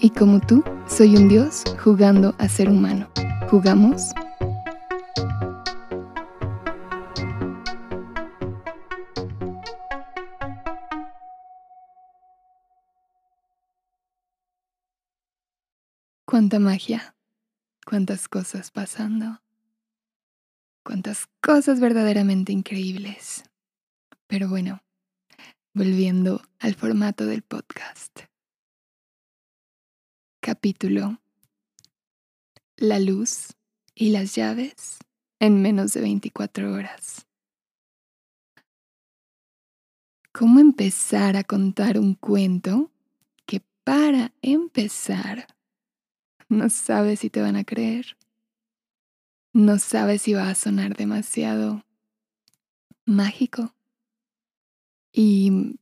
y como tú, soy un dios jugando a ser humano. ¿Jugamos? Cuánta magia, cuántas cosas pasando, cuántas cosas verdaderamente increíbles. Pero bueno, volviendo al formato del podcast. Capítulo La luz y las llaves en menos de 24 horas. ¿Cómo empezar a contar un cuento que para empezar no sabes si te van a creer? No sabes si va a sonar demasiado mágico. Y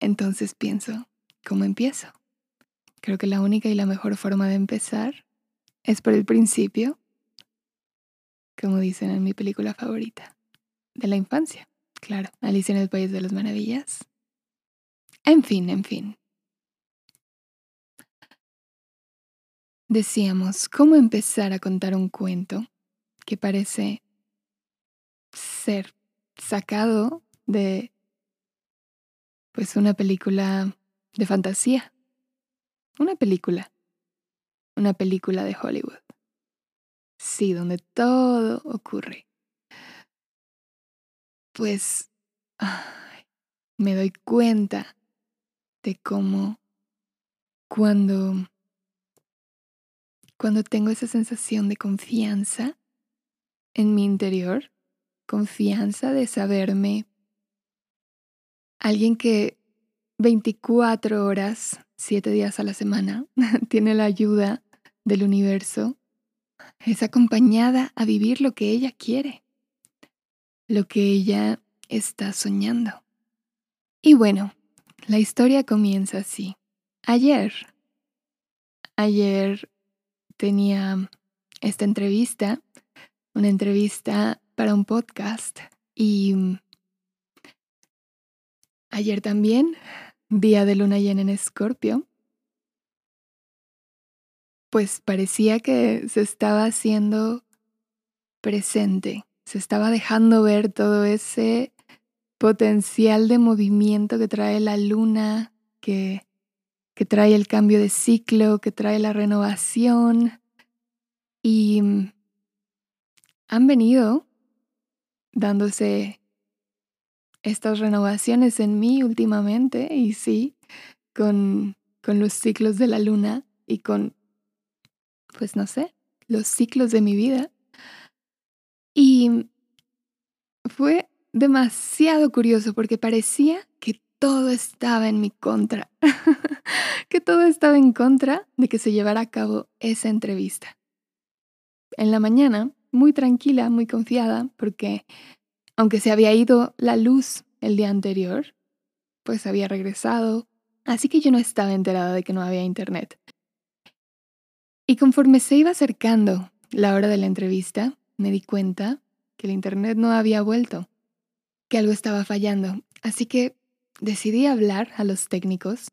entonces pienso, ¿Cómo empiezo? Creo que la única y la mejor forma de empezar es por el principio, como dicen en mi película favorita, de la infancia. Claro, Alicia en el País de las Maravillas. En fin, en fin. Decíamos, ¿cómo empezar a contar un cuento que parece ser sacado de pues una película de fantasía. Una película. Una película de Hollywood. Sí, donde todo ocurre. Pues me doy cuenta de cómo cuando cuando tengo esa sensación de confianza en mi interior, confianza de saberme alguien que 24 horas, 7 días a la semana, tiene la ayuda del universo, es acompañada a vivir lo que ella quiere, lo que ella está soñando. Y bueno, la historia comienza así. Ayer, ayer tenía esta entrevista, una entrevista para un podcast y ayer también día de luna llena en Escorpio, pues parecía que se estaba haciendo presente, se estaba dejando ver todo ese potencial de movimiento que trae la luna, que, que trae el cambio de ciclo, que trae la renovación. Y han venido dándose estas renovaciones en mí últimamente y sí, con, con los ciclos de la luna y con, pues no sé, los ciclos de mi vida. Y fue demasiado curioso porque parecía que todo estaba en mi contra, que todo estaba en contra de que se llevara a cabo esa entrevista. En la mañana, muy tranquila, muy confiada, porque aunque se había ido la luz el día anterior, pues había regresado, así que yo no estaba enterada de que no había internet. Y conforme se iba acercando la hora de la entrevista, me di cuenta que el internet no había vuelto, que algo estaba fallando. Así que decidí hablar a los técnicos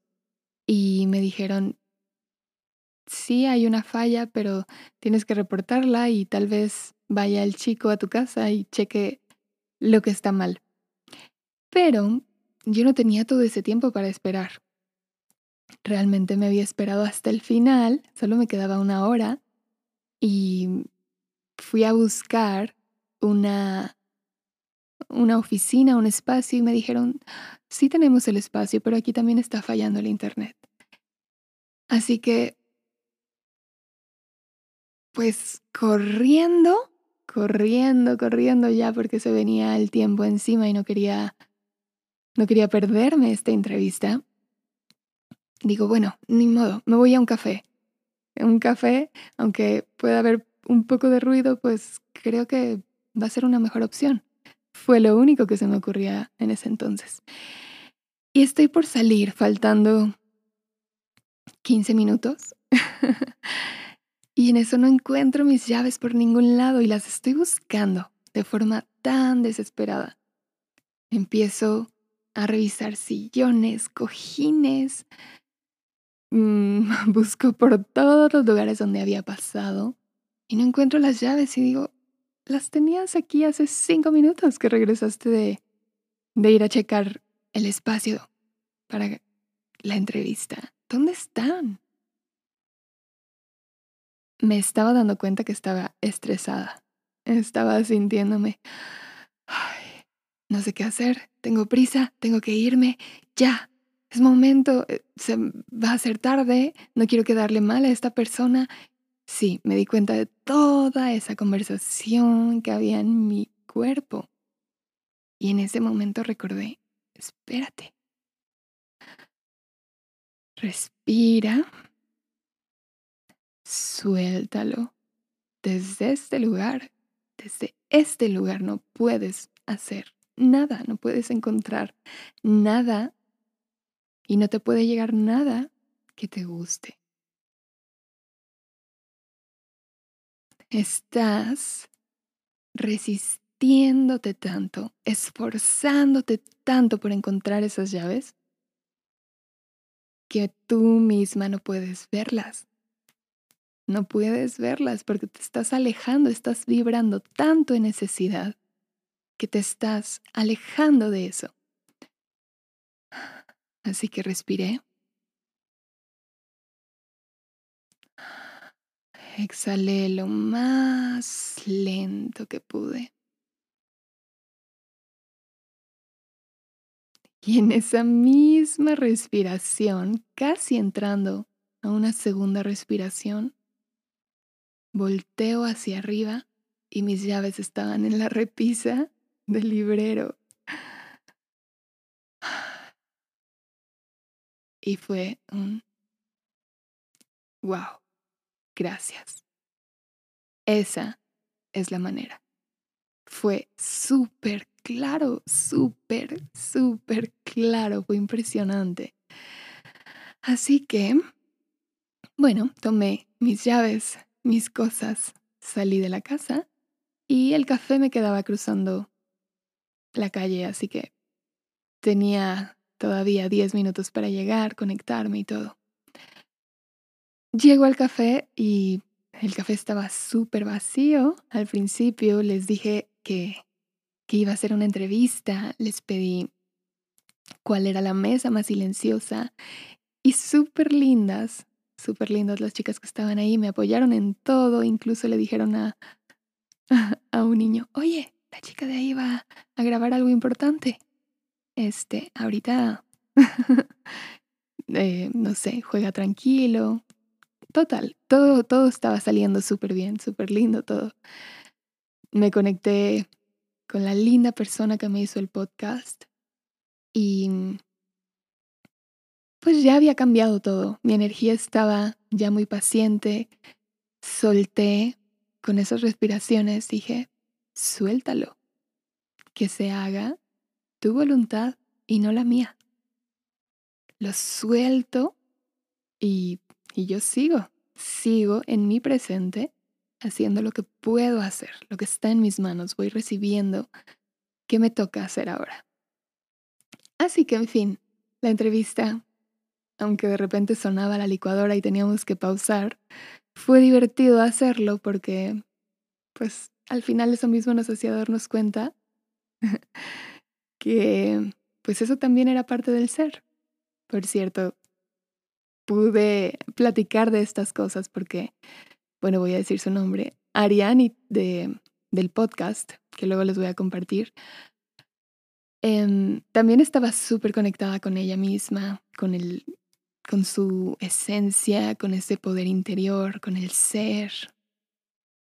y me dijeron, sí hay una falla, pero tienes que reportarla y tal vez vaya el chico a tu casa y cheque lo que está mal. Pero yo no tenía todo ese tiempo para esperar. Realmente me había esperado hasta el final, solo me quedaba una hora y fui a buscar una una oficina, un espacio y me dijeron, sí tenemos el espacio, pero aquí también está fallando el internet. Así que, pues corriendo corriendo, corriendo ya porque se venía el tiempo encima y no quería no quería perderme esta entrevista. digo, bueno, ni modo, me voy a un café. Un café, aunque pueda haber un poco de ruido, pues creo que va a ser una mejor opción. Fue lo único que se me ocurría en ese entonces. Y estoy por salir, faltando 15 minutos. en eso no encuentro mis llaves por ningún lado y las estoy buscando de forma tan desesperada. Empiezo a revisar sillones, cojines. Mm, busco por todos los lugares donde había pasado y no encuentro las llaves y digo, las tenías aquí hace cinco minutos que regresaste de, de ir a checar el espacio para la entrevista. ¿Dónde están? Me estaba dando cuenta que estaba estresada. Estaba sintiéndome, ay, no sé qué hacer, tengo prisa, tengo que irme, ya, es momento, eh, se va a hacer tarde, no quiero quedarle mal a esta persona. Sí, me di cuenta de toda esa conversación que había en mi cuerpo. Y en ese momento recordé, espérate, respira, suéltalo. Desde este lugar, desde este lugar no puedes hacer nada, no puedes encontrar nada y no te puede llegar nada que te guste. Estás resistiéndote tanto, esforzándote tanto por encontrar esas llaves, que tú misma no puedes verlas. No puedes verlas porque te estás alejando, estás vibrando tanto en necesidad que te estás alejando de eso. Así que respiré. Exhalé lo más lento que pude. Y en esa misma respiración, casi entrando a una segunda respiración, volteo hacia arriba y mis llaves estaban en la repisa del librero. Y fue un, wow, gracias. Esa es la manera. Fue súper claro, súper, súper claro, fue impresionante. Así que, bueno, tomé mis llaves, mis cosas, salí de la casa y el café me quedaba cruzando la calle, así que tenía todavía 10 minutos para llegar, conectarme y todo. Llego al café y el café estaba súper vacío. Al principio les dije que, que iba a hacer una entrevista, les pedí cuál era la mesa más silenciosa y súper lindas, súper lindas las chicas que estaban ahí, me apoyaron en todo, incluso le dijeron a, a un niño, oye, la chica de ahí va a grabar algo importante. Este, ahorita Eh, no sé, juega tranquilo. Total, todo, todo estaba saliendo súper bien, súper lindo todo. Me conecté con la linda persona que me hizo el podcast y pues ya había cambiado todo. Mi energía estaba ya muy paciente. Solté con esas respiraciones, dije, suéltalo, que se haga tu voluntad y no la mía lo suelto y, y yo sigo, sigo en mi presente haciendo lo que puedo hacer, lo que está en mis manos, voy recibiendo qué me toca hacer ahora. Así que, en fin, la entrevista, aunque de repente sonaba la licuadora y teníamos que pausar, fue divertido hacerlo porque, pues, al final eso mismo nos hacía darnos cuenta que, pues, eso también era parte del ser. Por cierto, pude platicar de estas cosas porque, bueno, voy a decir su nombre, Ariani de, del podcast, que luego les voy a compartir, em, también estaba súper conectada con ella misma, con, el, con su esencia, con ese poder interior, con el ser.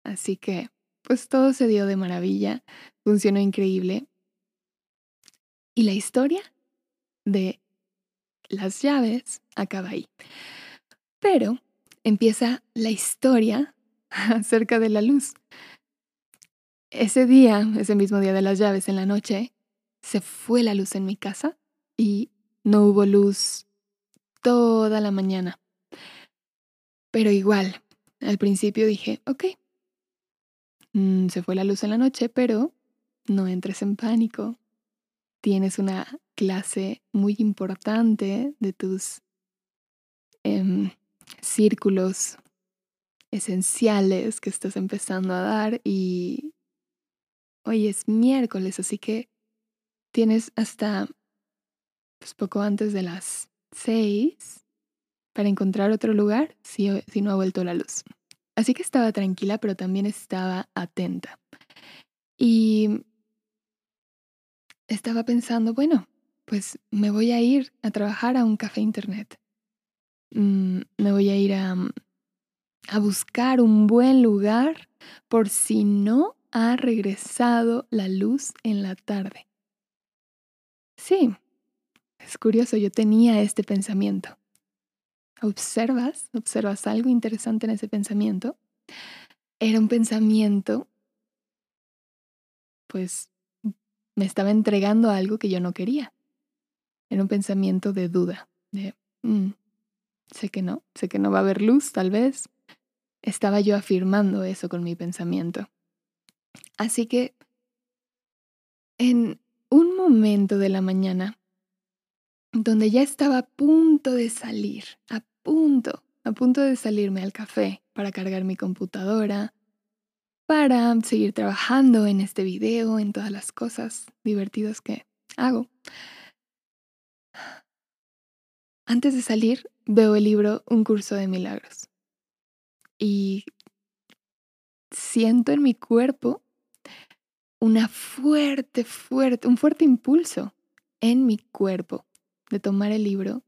Así que, pues todo se dio de maravilla, funcionó increíble. Y la historia de las llaves acaba ahí. Pero empieza la historia acerca de la luz. Ese día, ese mismo día de las llaves en la noche, se fue la luz en mi casa y no hubo luz toda la mañana. Pero igual, al principio dije, ok, mm, se fue la luz en la noche, pero no entres en pánico. Tienes una clase muy importante de tus em, círculos esenciales que estás empezando a dar y hoy es miércoles, así que tienes hasta pues, poco antes de las seis para encontrar otro lugar si, si no ha vuelto la luz. Así que estaba tranquila, pero también estaba atenta. Y estaba pensando, bueno, pues me voy a ir a trabajar a un café internet. Mm, me voy a ir a, a buscar un buen lugar por si no ha regresado la luz en la tarde. Sí, es curioso, yo tenía este pensamiento. ¿Observas? ¿Observas algo interesante en ese pensamiento? Era un pensamiento, pues me estaba entregando algo que yo no quería. Era un pensamiento de duda, de, mm, sé que no, sé que no va a haber luz, tal vez. Estaba yo afirmando eso con mi pensamiento. Así que, en un momento de la mañana, donde ya estaba a punto de salir, a punto, a punto de salirme al café para cargar mi computadora, para seguir trabajando en este video, en todas las cosas divertidas que hago. Antes de salir, veo el libro Un curso de milagros y siento en mi cuerpo una fuerte, fuerte, un fuerte impulso en mi cuerpo de tomar el libro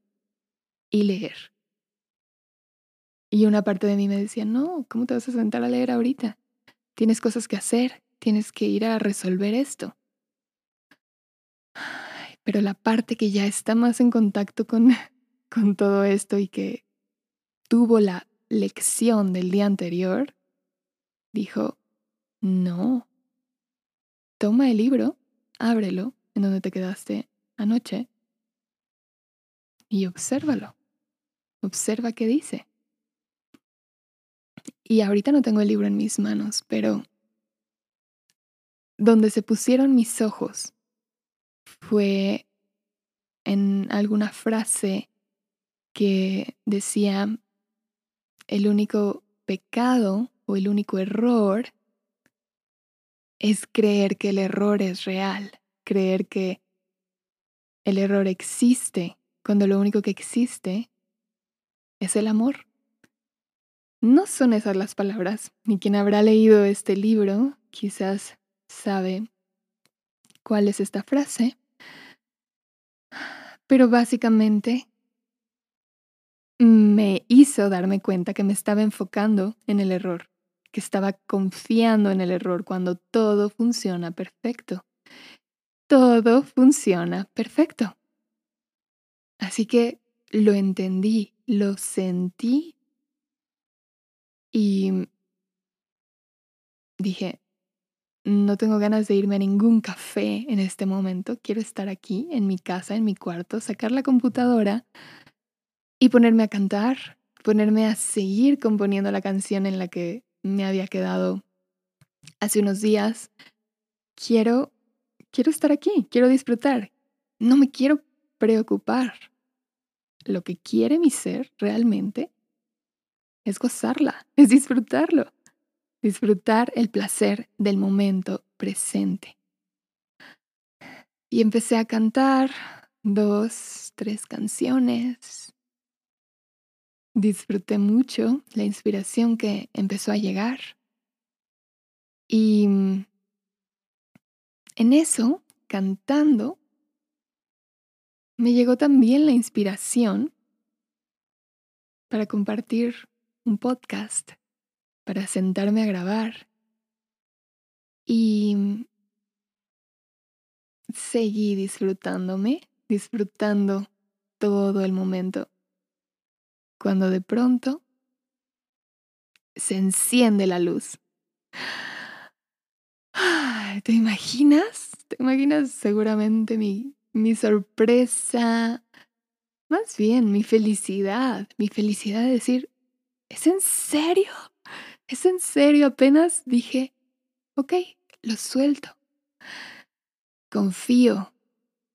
y leer. Y una parte de mí me decía, no, ¿cómo te vas a sentar a leer ahorita? Tienes cosas que hacer, tienes que ir a resolver esto. pero la parte que ya está más en contacto con, con todo esto y que tuvo la lección del día anterior, dijo, no, toma el libro, ábrelo en donde te quedaste anoche y obsérvalo. Observa qué dice. Y ahorita no tengo el libro en mis manos, pero donde se pusieron mis ojos fue en alguna frase que decía, el único pecado o el único error es creer que el error es real, creer que el error existe cuando lo único que existe es el amor. No son esas las palabras, ni quien habrá leído este libro quizás sabe cuál es esta frase, pero básicamente me hizo darme cuenta que me estaba enfocando en el error, que estaba confiando en el error cuando todo funciona perfecto. Todo funciona perfecto. Así que lo entendí, lo sentí y dije, no tengo ganas de irme a ningún café en este momento, quiero estar aquí en mi casa, en mi cuarto, sacar la computadora y ponerme a cantar, ponerme a seguir componiendo la canción en la que me había quedado hace unos días. Quiero, quiero estar aquí, quiero disfrutar, no me quiero preocupar lo que quiere mi ser realmente es gozarla, es disfrutarlo, disfrutar el placer del momento presente. Y empecé a cantar dos, tres canciones. Disfruté mucho la inspiración que empezó a llegar. Y en eso, cantando, me llegó también la inspiración para compartir un podcast, para sentarme a grabar. Y seguí disfrutándome, disfrutando todo el momento. Cuando de pronto se enciende la luz. ¿Te imaginas? ¿Te imaginas seguramente mi, mi sorpresa? Más bien mi felicidad, mi felicidad de decir, ¿es en serio? ¿Es en serio? Apenas dije, ok, lo suelto. Confío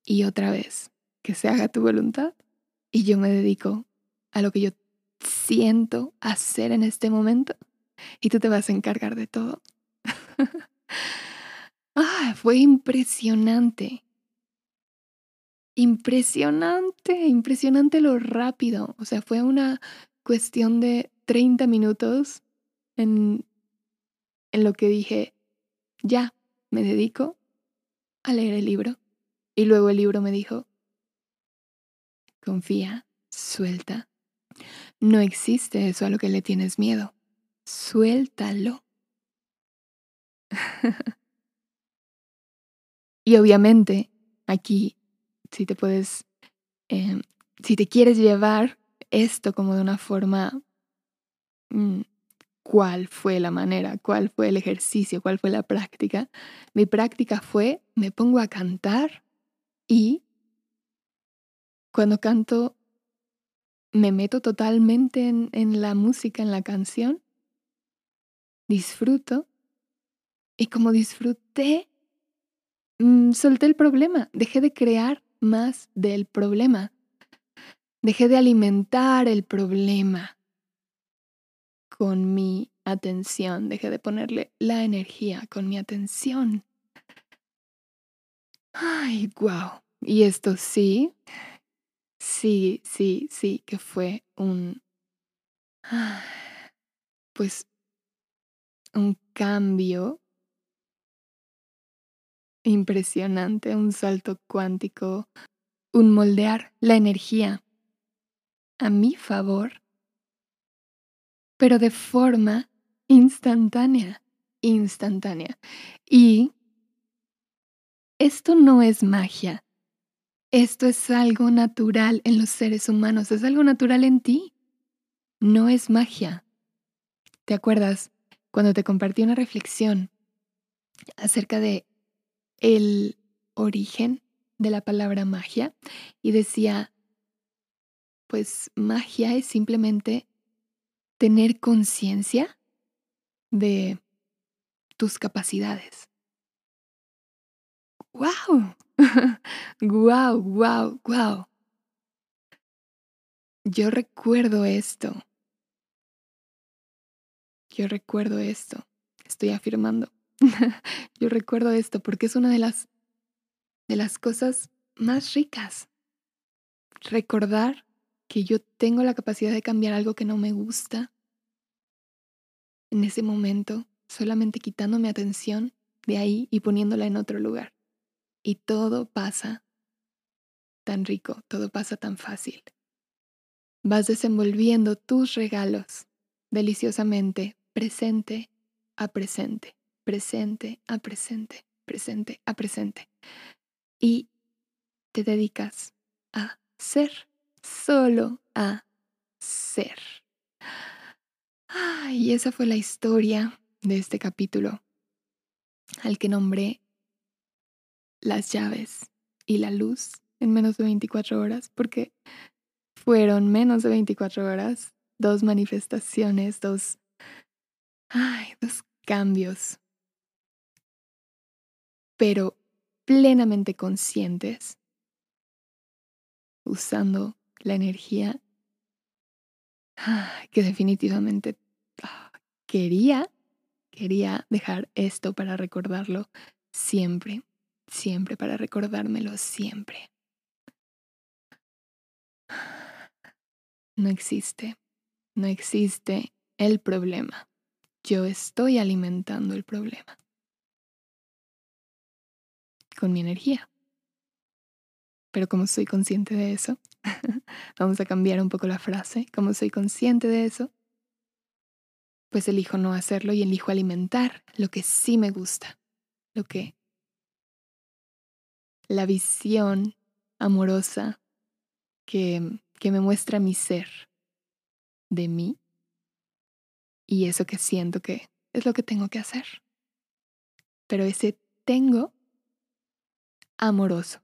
y otra vez, que se haga tu voluntad y yo me dedico a lo que yo siento hacer en este momento y tú te vas a encargar de todo. ah, fue impresionante. Impresionante, impresionante lo rápido. O sea, fue una cuestión de 30 minutos en, lo que dije, ya, me dedico a leer el libro. Y luego el libro me dijo, confía, suelta. No existe eso a lo que le tienes miedo. Suéltalo. y obviamente, aquí, si te puedes, em, si te quieres llevar esto como de una forma mm, cuál fue la manera, cuál fue el ejercicio, cuál fue la práctica. Mi práctica fue, me pongo a cantar y cuando canto me meto totalmente en, la música, en la canción, disfruto y como disfruté, mm, solté el problema, dejé de crear más del problema, dejé de alimentar el problema con mi atención, dejé de ponerle la energía con mi atención. Ay, wow. Y esto sí, sí, sí, sí, que fue un, pues, un cambio impresionante, un salto cuántico, un moldear la energía a mi favor pero de forma instantánea, instantánea. Y esto no es magia. Esto es algo natural en los seres humanos, es algo natural en ti. No es magia. ¿Te acuerdas cuando te compartí una reflexión acerca de el origen de la palabra magia y decía, pues magia es simplemente tener conciencia de tus capacidades. ¡Wow! ¡Wow, wow, wow! Yo recuerdo esto. Yo recuerdo esto. Estoy afirmando. Yo recuerdo esto porque es una de las de las cosas más ricas. Recordar que yo tengo la capacidad de cambiar algo que no me gusta, en ese momento, solamente quitando mi atención de ahí y poniéndola en otro lugar. Y todo pasa tan rico, todo pasa tan fácil. Vas desenvolviendo tus regalos deliciosamente, presente a presente, presente a presente, presente a presente. Y te dedicas a ser solo a ser. y esa fue la historia de este capítulo, al que nombré las llaves y la luz en menos de 24 horas, porque fueron menos de 24 horas, dos manifestaciones, dos, ay, dos cambios, pero plenamente conscientes, usando la energía que definitivamente ah, quería, quería dejar esto para recordarlo siempre, siempre, para recordármelo siempre. No existe, no existe el problema. Yo estoy alimentando el problema con mi energía. Pero como soy consciente de eso, vamos a cambiar un poco la frase, como soy consciente de eso, pues elijo no hacerlo y elijo alimentar lo que sí me gusta, lo que la visión amorosa que, que me muestra mi ser de mí y eso que siento que es lo que tengo que hacer. Pero ese tengo amoroso.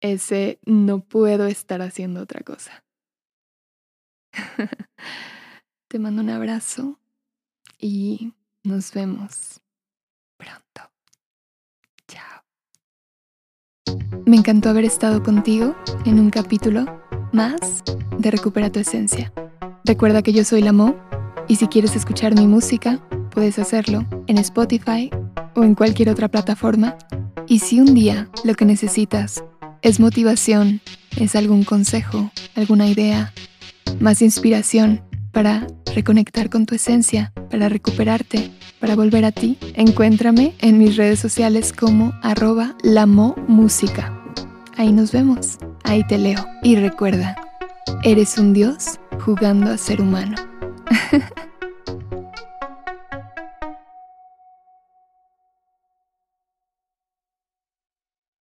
Ese no puedo estar haciendo otra cosa. Te mando un abrazo y nos vemos pronto. Chao. Me encantó haber estado contigo en un capítulo más de Recupera tu Esencia. Recuerda que yo soy la Mo y si quieres escuchar mi música, puedes hacerlo en Spotify o en cualquier otra plataforma. Y si un día lo que necesitas es motivación, es algún consejo, alguna idea, más inspiración para reconectar con tu esencia, para recuperarte, para volver a ti, encuéntrame en mis redes sociales como arroba música. Ahí nos vemos, ahí te leo. Y recuerda, eres un dios jugando a ser humano.